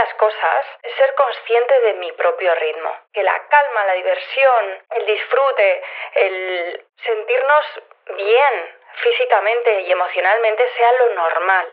las cosas es ser consciente de mi propio ritmo. Que la calma, la diversión, el disfrute, el sentirnos bien físicamente y emocionalmente sea lo normal.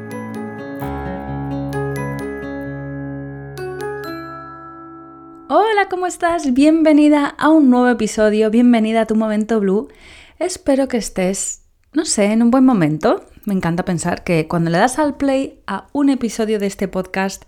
Hola, ¿cómo estás? Bienvenida a un nuevo episodio, bienvenida a tu momento blue. Espero que estés, no sé, en un buen momento. Me encanta pensar que cuando le das al play a un episodio de este podcast,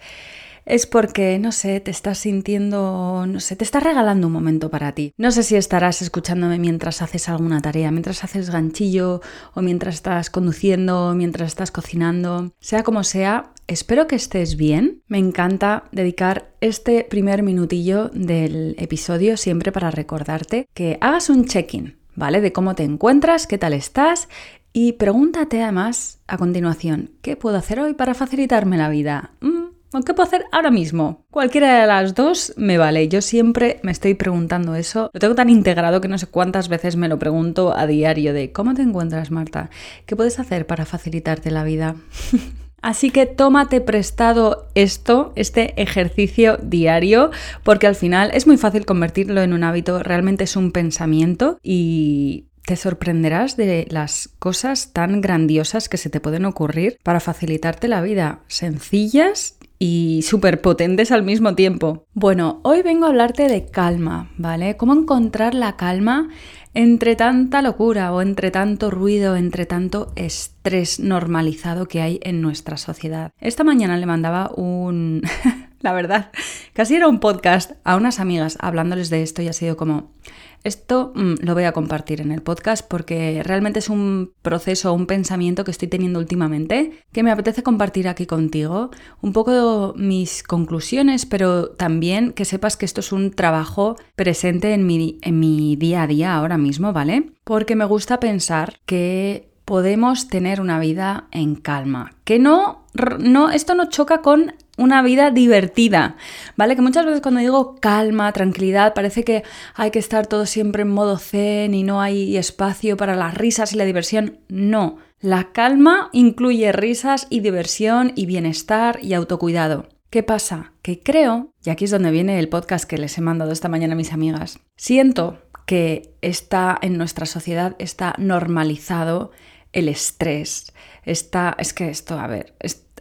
es porque, no sé, te estás sintiendo, no sé, te estás regalando un momento para ti. No sé si estarás escuchándome mientras haces alguna tarea, mientras haces ganchillo o mientras estás conduciendo, mientras estás cocinando, sea como sea. Espero que estés bien. Me encanta dedicar este primer minutillo del episodio siempre para recordarte que hagas un check-in, ¿vale? De cómo te encuentras, qué tal estás y pregúntate además a continuación, ¿qué puedo hacer hoy para facilitarme la vida? Mm, ¿Qué puedo hacer ahora mismo? Cualquiera de las dos me vale. Yo siempre me estoy preguntando eso. Lo tengo tan integrado que no sé cuántas veces me lo pregunto a diario de ¿cómo te encuentras, Marta? ¿Qué puedes hacer para facilitarte la vida? Así que tómate prestado esto, este ejercicio diario, porque al final es muy fácil convertirlo en un hábito, realmente es un pensamiento y te sorprenderás de las cosas tan grandiosas que se te pueden ocurrir para facilitarte la vida, sencillas y súper potentes al mismo tiempo. Bueno, hoy vengo a hablarte de calma, ¿vale? Cómo encontrar la calma entre tanta locura o entre tanto ruido, entre tanto estrés normalizado que hay en nuestra sociedad. Esta mañana le mandaba un... la verdad, casi era un podcast a unas amigas hablándoles de esto y ha sido como... Esto mm, lo voy a compartir en el podcast porque realmente es un proceso, un pensamiento que estoy teniendo últimamente que me apetece compartir aquí contigo. Un poco mis conclusiones, pero también que sepas que esto es un trabajo presente en mi, en mi día a día ahora mismo, ¿vale? Porque me gusta pensar que podemos tener una vida en calma, que no, no esto no choca con una vida divertida, ¿vale? Que muchas veces cuando digo calma, tranquilidad, parece que hay que estar todo siempre en modo zen y no hay espacio para las risas y la diversión. No, la calma incluye risas y diversión y bienestar y autocuidado. ¿Qué pasa? Que creo, y aquí es donde viene el podcast que les he mandado esta mañana a mis amigas, siento que está en nuestra sociedad, está normalizado el estrés, está, es que esto, a ver,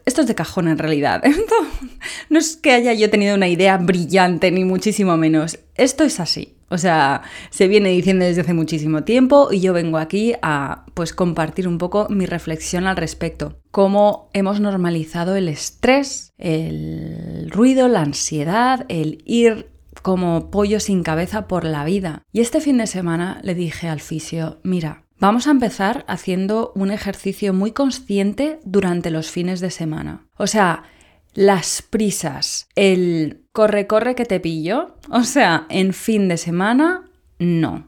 esto es de cajón en realidad. no es que haya yo tenido una idea brillante, ni muchísimo menos. Esto es así. O sea, se viene diciendo desde hace muchísimo tiempo y yo vengo aquí a pues compartir un poco mi reflexión al respecto. Cómo hemos normalizado el estrés, el ruido, la ansiedad, el ir como pollo sin cabeza por la vida. Y este fin de semana le dije al fisio, mira, Vamos a empezar haciendo un ejercicio muy consciente durante los fines de semana. O sea, las prisas, el corre, corre que te pillo, o sea, en fin de semana, no.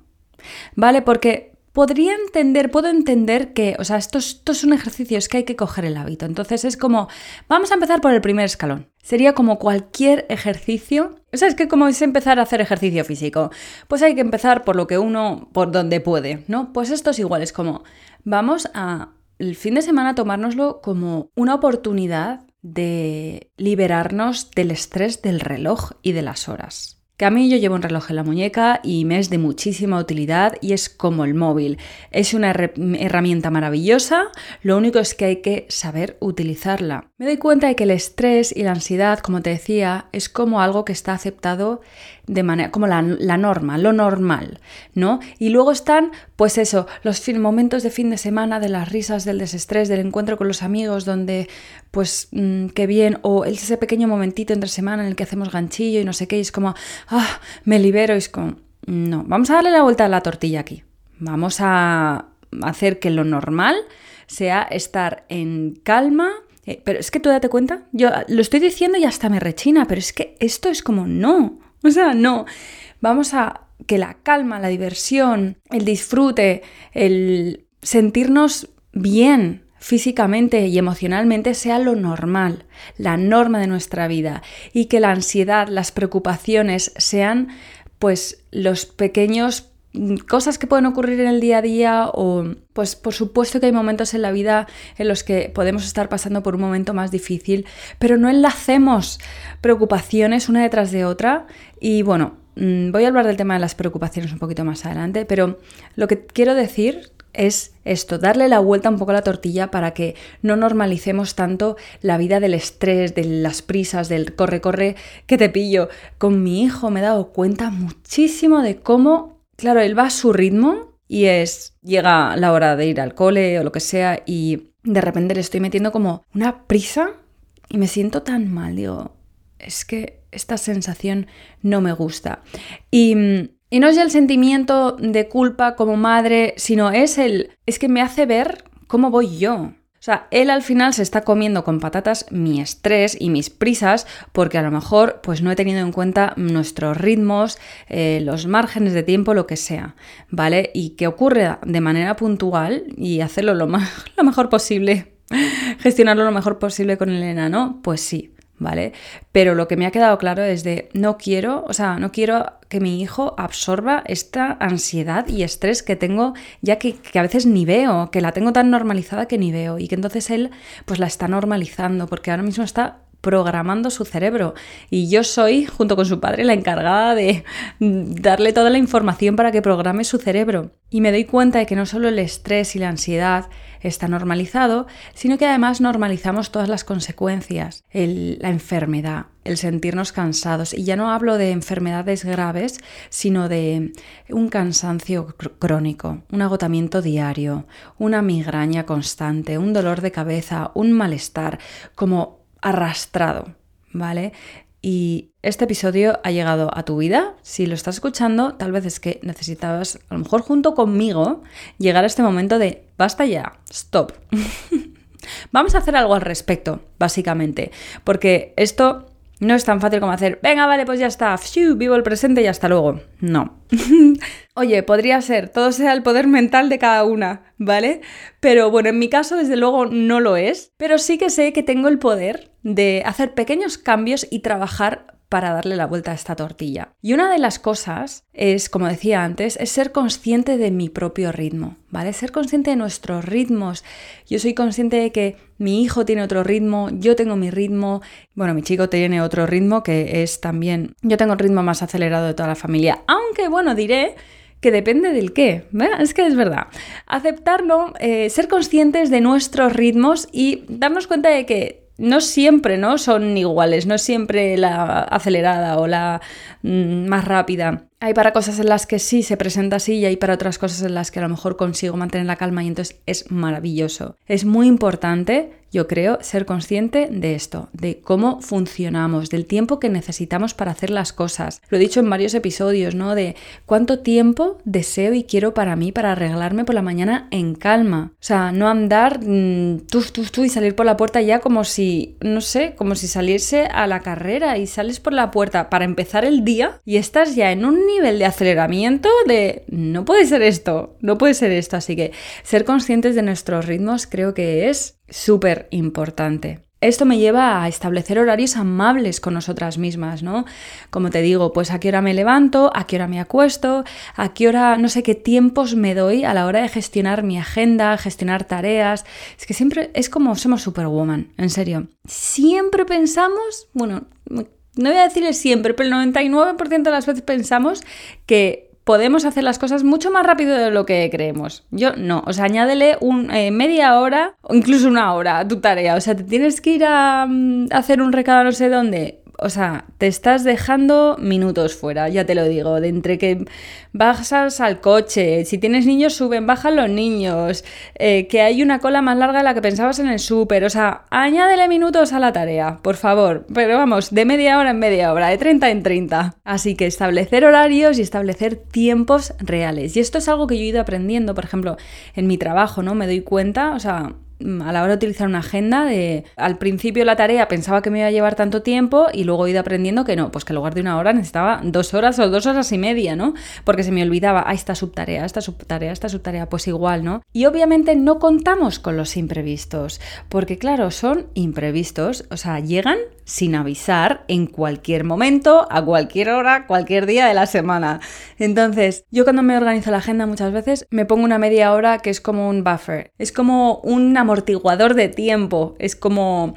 ¿Vale? Porque podría entender, puedo entender que, o sea, esto es, esto es un ejercicio, es que hay que coger el hábito. Entonces es como, vamos a empezar por el primer escalón. Sería como cualquier ejercicio. O sea, es que como es empezar a hacer ejercicio físico, pues hay que empezar por lo que uno, por donde puede, ¿no? Pues esto es igual, es como, vamos a el fin de semana tomárnoslo como una oportunidad de liberarnos del estrés del reloj y de las horas. Que a mí yo llevo un reloj en la muñeca y me es de muchísima utilidad y es como el móvil. Es una herramienta maravillosa, lo único es que hay que saber utilizarla. Me doy cuenta de que el estrés y la ansiedad, como te decía, es como algo que está aceptado de manera, como la, norma, lo normal, ¿no? Y luego están, pues eso, los momentos de fin de semana, de las risas, del desestrés, del encuentro con los amigos, donde, pues, mm, qué bien, o ese pequeño momentito entre semana en el que hacemos ganchillo y no sé qué, y es como, ah, me libero, y es como, no, vamos a darle la vuelta a la tortilla aquí. Vamos a hacer que lo normal sea estar en calma, eh, pero es que tú date cuenta, yo lo estoy diciendo y hasta me rechina, pero es que esto es como no. O sea, no. Vamos a que la calma, la diversión, el disfrute, el sentirnos bien físicamente y emocionalmente sea lo normal, la norma de nuestra vida y que la ansiedad, las preocupaciones sean pues los pequeños cosas que pueden ocurrir en el día a día o pues por supuesto que hay momentos en la vida en los que podemos estar pasando por un momento más difícil, pero no enlacemos preocupaciones una detrás de otra. Y bueno, mm, voy a hablar del tema de las preocupaciones un poquito más adelante, pero lo que quiero decir es esto, darle la vuelta un poco a la tortilla para que no normalicemos tanto la vida del estrés, de las prisas, del corre, corre, que te pillo. Con mi hijo me he dado cuenta muchísimo de cómo claro, él va a su ritmo y es, llega la hora de ir al cole o lo que sea y de repente le estoy metiendo como una prisa y me siento tan mal, digo, es que esta sensación no me gusta. Y, y no es el sentimiento de culpa como madre, sino es el, es que me hace ver cómo voy yo. O sea, él al final se está comiendo con patatas mi estrés y mis prisas porque a lo mejor pues no he tenido en cuenta nuestros ritmos, eh, los márgenes de tiempo, lo que sea, ¿vale? Y que ocurre de manera puntual y hacerlo lo, lo mejor posible, gestionarlo lo mejor posible con el enano, pues sí, ¿vale? Pero lo que me ha quedado claro es de no quiero, o sea, no quiero que mi hijo absorba esta ansiedad y estrés que tengo ya que, a veces ni veo, que la tengo tan normalizada que ni veo y que entonces él pues la está normalizando porque ahora mismo está programando su cerebro. Y yo soy, junto con su padre, la encargada de darle toda la información para que programe su cerebro. Y me doy cuenta de que no solo el estrés y la ansiedad está normalizado, sino que además normalizamos todas las consecuencias, la enfermedad, el sentirnos cansados. Y ya no hablo de enfermedades graves, sino de un cansancio crónico, un agotamiento diario, una migraña constante, un dolor de cabeza, un malestar, como arrastrado, ¿vale? Y este episodio ha llegado a tu vida. Si lo estás escuchando, tal vez es que necesitabas, a lo mejor junto conmigo, llegar a este momento de basta ya, stop. Vamos a hacer algo al respecto, básicamente, porque esto no es tan fácil como hacer, venga, vale, pues ya está, vivo el presente y hasta luego. No. Oye, podría ser, todo sea el poder mental de cada una, ¿vale? Pero bueno, en mi caso desde luego no lo es, pero sí que sé que tengo el poder de hacer pequeños cambios y trabajar para darle la vuelta a esta tortilla. Y una de las cosas es, como decía antes, es ser consciente de mi propio ritmo, ¿vale? Ser consciente de nuestros ritmos. Yo soy consciente de que mi hijo tiene otro ritmo, yo tengo mi ritmo, bueno, mi chico tiene otro ritmo que es también, yo tengo el ritmo más acelerado de toda la familia, aunque bueno, diré que depende del qué. Es que es verdad. Aceptarlo, eh, ser conscientes de nuestros ritmos y darnos cuenta de que no siempre, ¿no? Son iguales, no siempre la acelerada o la mm, más rápida. Hay para cosas en las que sí se presenta así y hay para otras cosas en las que a lo mejor consigo mantener la calma y entonces es maravilloso. Es muy importante, yo creo, ser consciente de esto, de cómo funcionamos, del tiempo que necesitamos para hacer las cosas. Lo he dicho en varios episodios, ¿no? De cuánto tiempo deseo y quiero para mí para arreglarme por la mañana en calma. O sea, no andar tú, tú, tú y salir por la puerta ya como si, no sé, como si saliese a la carrera y sales por la puerta para empezar el día y estás ya en un nivel de aceleramiento de no puede ser esto, no puede ser esto. Así que ser conscientes de nuestros ritmos creo que es súper importante. Esto me lleva a establecer horarios amables con nosotras mismas, ¿no? Como te digo, pues a qué hora me levanto, a qué hora me acuesto, a qué hora, no sé qué tiempos me doy a la hora de gestionar mi agenda, gestionar tareas. Es que siempre es como somos superwoman, en serio. Siempre pensamos, bueno, no voy a decirle siempre, pero el 99% de las veces pensamos que podemos hacer las cosas mucho más rápido de lo que creemos. Yo no, o sea, añádele un, eh, media hora o incluso una hora a tu tarea. O sea, te tienes que ir a, mm, a hacer un recado no sé dónde o sea, te estás dejando minutos fuera, ya te lo digo, de entre que bajas al coche, si tienes niños suben, bajan los niños, eh, que hay una cola más larga de la que pensabas en el súper, o sea, añádele minutos a la tarea, por favor, pero vamos, de media hora en media hora, de 30 en 30. Así que establecer horarios y establecer tiempos reales. Y esto es algo que yo he ido aprendiendo, por ejemplo, en mi trabajo, ¿no? Me doy cuenta, o sea, a la hora de utilizar una agenda de al principio la tarea pensaba que me iba a llevar tanto tiempo y luego he ido aprendiendo que no, pues que en lugar de una hora necesitaba dos horas o dos horas y media, ¿no? Porque se me olvidaba, ah, esta subtarea, esta subtarea, esta subtarea, pues igual, ¿no? Y obviamente no contamos con los imprevistos, porque claro, son imprevistos, o sea, llegan sin avisar en cualquier momento, a cualquier hora, cualquier día de la semana. Entonces, yo cuando me organizo la agenda muchas veces me pongo una media hora que es como un buffer, es como un amortiguador de tiempo, es como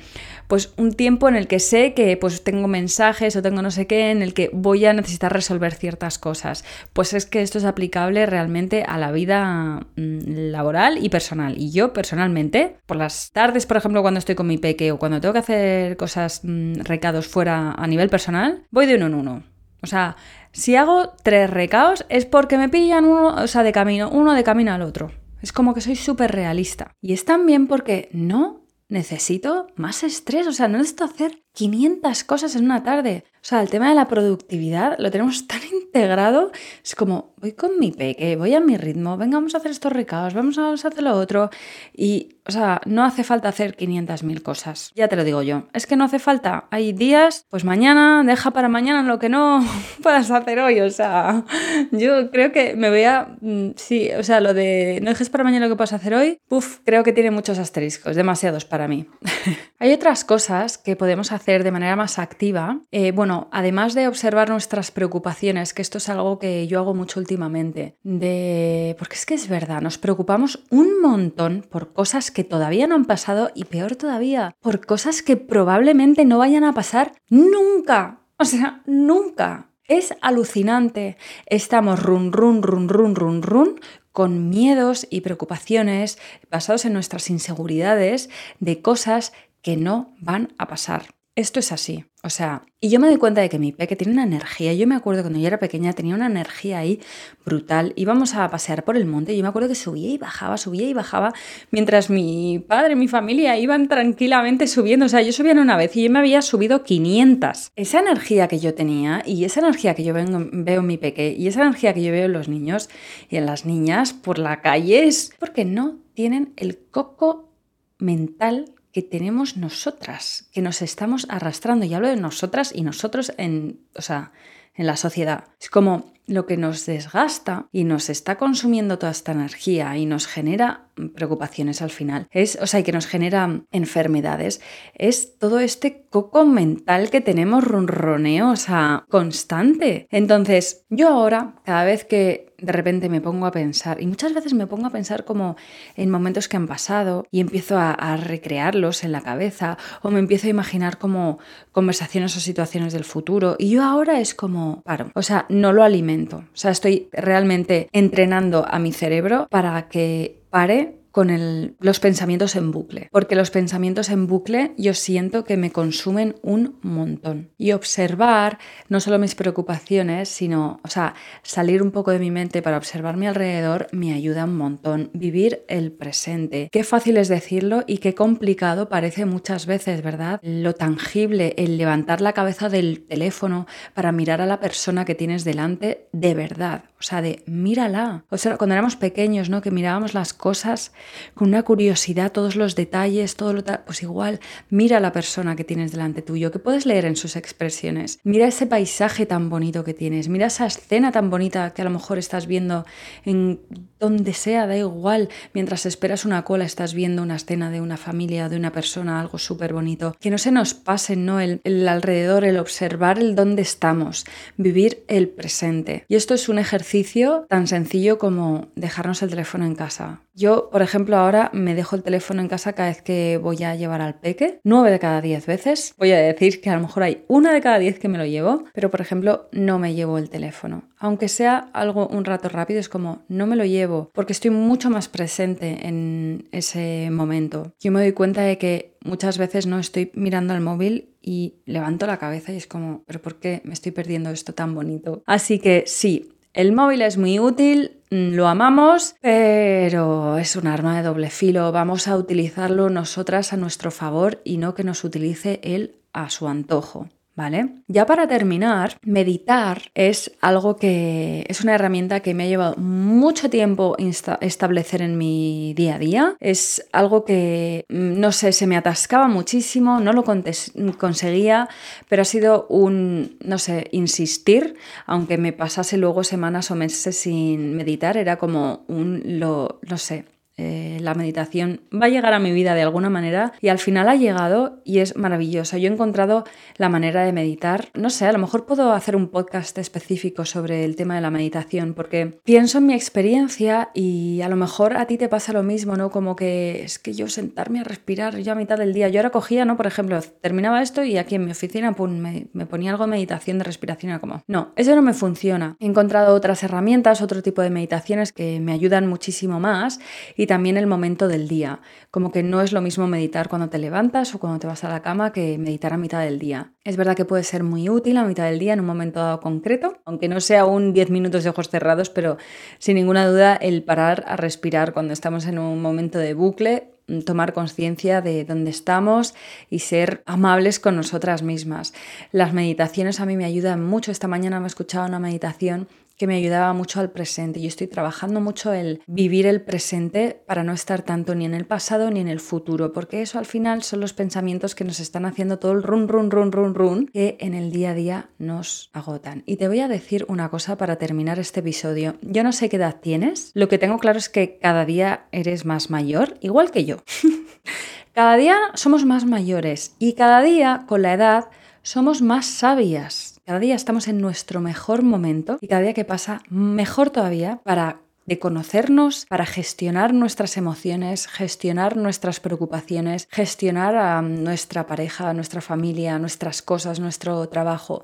pues un tiempo en el que sé que pues tengo mensajes o tengo no sé qué en el que voy a necesitar resolver ciertas cosas. Pues es que esto es aplicable realmente a la vida mm, laboral y personal. Y yo personalmente, por las tardes, por ejemplo, cuando estoy con mi peque o cuando tengo que hacer cosas, mm, recados fuera a nivel personal, voy de uno en uno. O sea, si hago tres recados es porque me pillan uno, o sea, de camino, uno de camino al otro. Es como que soy súper realista. Y es también porque no necesito más estrés, o sea, no necesito hacer 500 cosas en una tarde. O sea, el tema de la productividad lo tenemos tan integrado, es como, voy con mi peque, voy a mi ritmo, venga, vamos a hacer estos recados, vamos a hacer lo otro. Y, o sea, no hace falta hacer 500.000 cosas, ya te lo digo yo. Es que no hace falta, hay días, pues mañana, deja para mañana lo que no puedas hacer hoy. O sea, yo creo que me voy a, mm, sí, o sea, lo de no dejes para mañana lo que puedas hacer hoy, puff, creo que tiene muchos asteriscos, demasiados para mí. hay otras cosas que podemos hacer de manera más activa, eh, bueno, además de observar nuestras preocupaciones, que esto es algo que yo hago mucho últimamente, de porque es que es verdad, nos preocupamos un montón por cosas que todavía no han pasado y peor todavía, por cosas que probablemente no vayan a pasar nunca. O sea, nunca. Es alucinante. Estamos run, run, run, run, run, run con miedos y preocupaciones basados en nuestras inseguridades de cosas que no van a pasar. Esto es así. O sea, y yo me doy cuenta de que mi peque tiene una energía. Yo me acuerdo cuando yo era pequeña tenía una energía ahí brutal. Íbamos a pasear por el monte y yo me acuerdo que subía y bajaba, subía y bajaba, mientras mi padre, mi familia iban tranquilamente subiendo. O sea, yo subía una vez y yo me había subido 500. Esa energía que yo tenía y esa energía que yo veo, veo en mi peque y esa energía que yo veo en los niños y en las niñas por la calle es porque no tienen el coco mental que tenemos nosotras, que nos estamos arrastrando. Y hablo de nosotras y nosotros en, o sea, en la sociedad. Es como lo que nos desgasta y nos está consumiendo toda esta energía y nos genera preocupaciones al final. Es, o sea, y que nos genera enfermedades. Es todo este coco mental que tenemos ronroneo, o sea, constante. Entonces, yo ahora, cada vez que de repente me pongo a pensar, y muchas veces me pongo a pensar como en momentos que han pasado y empiezo a, recrearlos en la cabeza o me empiezo a imaginar como conversaciones o situaciones del futuro y yo ahora es como paro, o sea, no lo alimento, o sea, estoy realmente entrenando a mi cerebro para que pare con los pensamientos en bucle, porque los pensamientos en bucle yo siento que me consumen un montón. Y observar no solo mis preocupaciones, sino, o sea, salir un poco de mi mente para observar mi alrededor me ayuda un montón. Vivir el presente. Qué fácil es decirlo y qué complicado parece muchas veces, ¿verdad? Lo tangible, el levantar la cabeza del teléfono para mirar a la persona que tienes delante de verdad. O sea, de mírala. O sea, cuando éramos pequeños, ¿no? Que mirábamos las cosas con una curiosidad, todos los detalles, todo lo tal, pues igual, mira a la persona que tienes delante tuyo, que puedes leer en sus expresiones. Mira ese paisaje tan bonito que tienes, mira esa escena tan bonita que a lo mejor estás viendo en donde sea, da igual. Mientras esperas una cola, estás viendo una escena de una familia, de una persona, algo súper bonito. Que no se nos pase, ¿no? El, el, alrededor, el observar el dónde estamos, vivir el presente. Y esto es un ejercicio tan sencillo como dejarnos el teléfono en casa. Yo, por ejemplo, ahora me dejo el teléfono en casa cada vez que voy a llevar al peque. Nueve de cada diez veces. Voy a decir que a lo mejor hay una de cada diez que me lo llevo, pero por ejemplo, no me llevo el teléfono. Aunque sea algo un rato rápido, es como no me lo llevo porque estoy mucho más presente en ese momento. Yo me doy cuenta de que muchas veces no estoy mirando al móvil y levanto la cabeza y es como, pero ¿por qué me estoy perdiendo esto tan bonito? Así que sí, el móvil es muy útil, mm, lo amamos, pero es un arma de doble filo. Vamos a utilizarlo nosotras a nuestro favor y no que nos utilice él a su antojo. ¿Vale? Ya para terminar, meditar es algo que es una herramienta que me ha llevado mucho tiempo establecer en mi día a día. Es algo que, mm, no sé, se me atascaba muchísimo, no lo conseguía, pero ha sido un, no sé, insistir, aunque me pasase luego semanas o meses sin meditar, era como un, lo, no sé, eh, la meditación va a llegar a mi vida de alguna manera y al final ha llegado y es maravillosa. Yo he encontrado la manera de meditar. No sé, a lo mejor puedo hacer un podcast específico sobre el tema de la meditación porque pienso en mi experiencia y a lo mejor a ti te pasa lo mismo, ¿no? Como que es que yo sentarme a respirar yo a mitad del día. Yo ahora cogía, ¿no? Por ejemplo, terminaba esto y aquí en mi oficina me, me ponía algo de meditación de respiración. Era como, no, eso no me funciona. He encontrado otras herramientas, otro tipo de meditaciones que me ayudan muchísimo más y también el momento del día. Como que no es lo mismo meditar cuando te levantas o cuando te vas a la cama que meditar a mitad del día. Es verdad que puede ser muy útil a mitad del día en un momento dado concreto, aunque no sea un 10 minutos de ojos cerrados, pero sin ninguna duda el parar a respirar cuando estamos en un momento de bucle tomar conciencia de dónde estamos y ser amables con nosotras mismas. Las meditaciones a mí me ayudan mucho. Esta mañana me he escuchado una meditación que me ayudaba mucho al presente. Yo estoy trabajando mucho el vivir el presente para no estar tanto ni en el pasado ni en el futuro, porque eso al final son los pensamientos que nos están haciendo todo el run, run, run, run, run, que en el día a día nos agotan. Y te voy a decir una cosa para terminar este episodio. Yo no sé qué edad tienes, lo que tengo claro es que cada día eres más mayor, igual que yo. cada día somos más mayores y cada día con la edad somos más sabias. Cada día estamos en nuestro mejor momento y cada día que pasa mejor todavía para de conocernos para gestionar nuestras emociones, gestionar nuestras preocupaciones, gestionar a nuestra pareja, a nuestra familia, nuestras cosas, nuestro trabajo.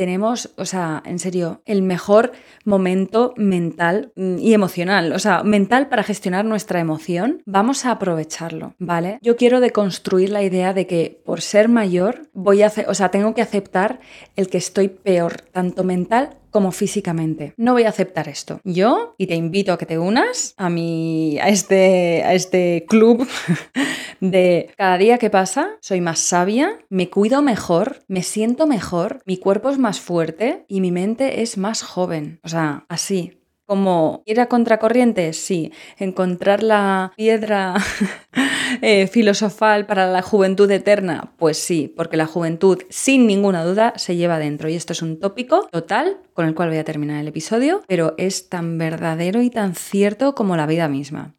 Tenemos, o sea, en serio, el mejor momento mental mm, y emocional, o sea, mental para gestionar nuestra emoción. Vamos a aprovecharlo, ¿vale? Yo quiero deconstruir la idea de que por ser mayor voy a, o sea, tengo que aceptar el que estoy peor, tanto mental como físicamente. No voy a aceptar esto. Yo, y te invito a que te unas a, mi, a, este, a este club de cada día que pasa soy más sabia, me cuido mejor, me siento mejor, mi cuerpo es fuerte y mi mente es más joven. O sea, así, como ir a contracorriente, sí. Encontrar la piedra eh, filosofal para la juventud eterna, pues sí, porque la juventud, sin ninguna duda, se lleva dentro. Y esto es un tópico total con el cual voy a terminar el episodio, pero es tan verdadero y tan cierto como la vida misma.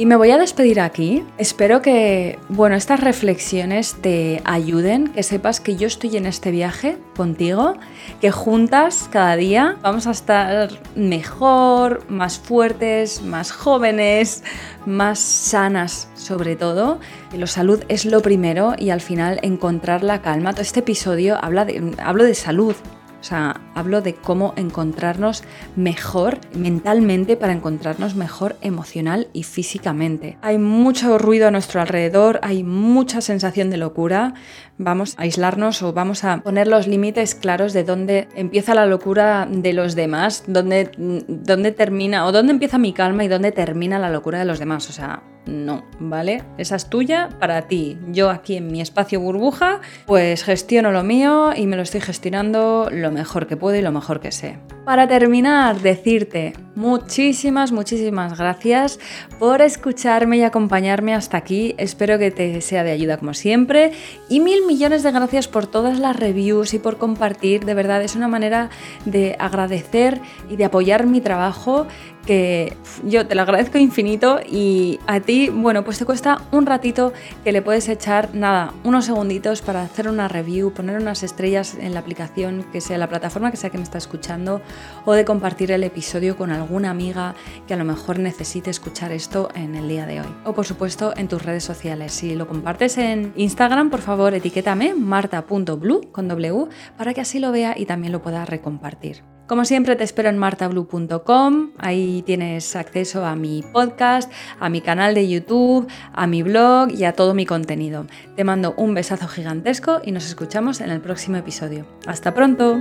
Y me voy a despedir aquí. Espero que, bueno, estas reflexiones te ayuden, que sepas que yo estoy en este viaje contigo, que juntas cada día vamos a estar mejor, más fuertes, más jóvenes, más sanas sobre todo. La salud es lo primero y al final encontrar la calma. Todo este episodio habla de, hablo de salud, o sea, hablo de cómo encontrarnos mejor mentalmente para encontrarnos mejor emocional y físicamente. Hay mucho ruido a nuestro alrededor, hay mucha sensación de locura. Vamos a aislarnos o vamos a poner los límites claros de dónde empieza la locura de los demás, dónde, dónde termina o dónde empieza mi calma y dónde termina la locura de los demás. O sea, no, ¿vale? Esa es tuya para ti. Yo aquí en mi espacio burbuja, pues gestiono lo mío y me lo estoy gestionando lo mejor que puedo y lo mejor que sé. Para terminar, decirte muchísimas, muchísimas gracias por escucharme y acompañarme hasta aquí. Espero que te sea de ayuda como siempre. Y mil millones de gracias por todas las reviews y por compartir. De verdad, es una manera de agradecer y de apoyar mi trabajo que yo te lo agradezco infinito y a ti, bueno, pues te cuesta un ratito que le puedes echar, nada, unos segunditos para hacer una review, poner unas estrellas en la aplicación, que sea la plataforma que sea que me está escuchando, o de compartir el episodio con alguna amiga que a lo mejor necesite escuchar esto en el día de hoy. O por supuesto en tus redes sociales. Si lo compartes en Instagram, por favor, etiquétame marta.blue con W para que así lo vea y también lo pueda recompartir. Como siempre te espero en martablue.com, ahí tienes acceso a mi podcast, a mi canal de YouTube, a mi blog y a todo mi contenido. Te mando un besazo gigantesco y nos escuchamos en el próximo episodio. ¡Hasta pronto!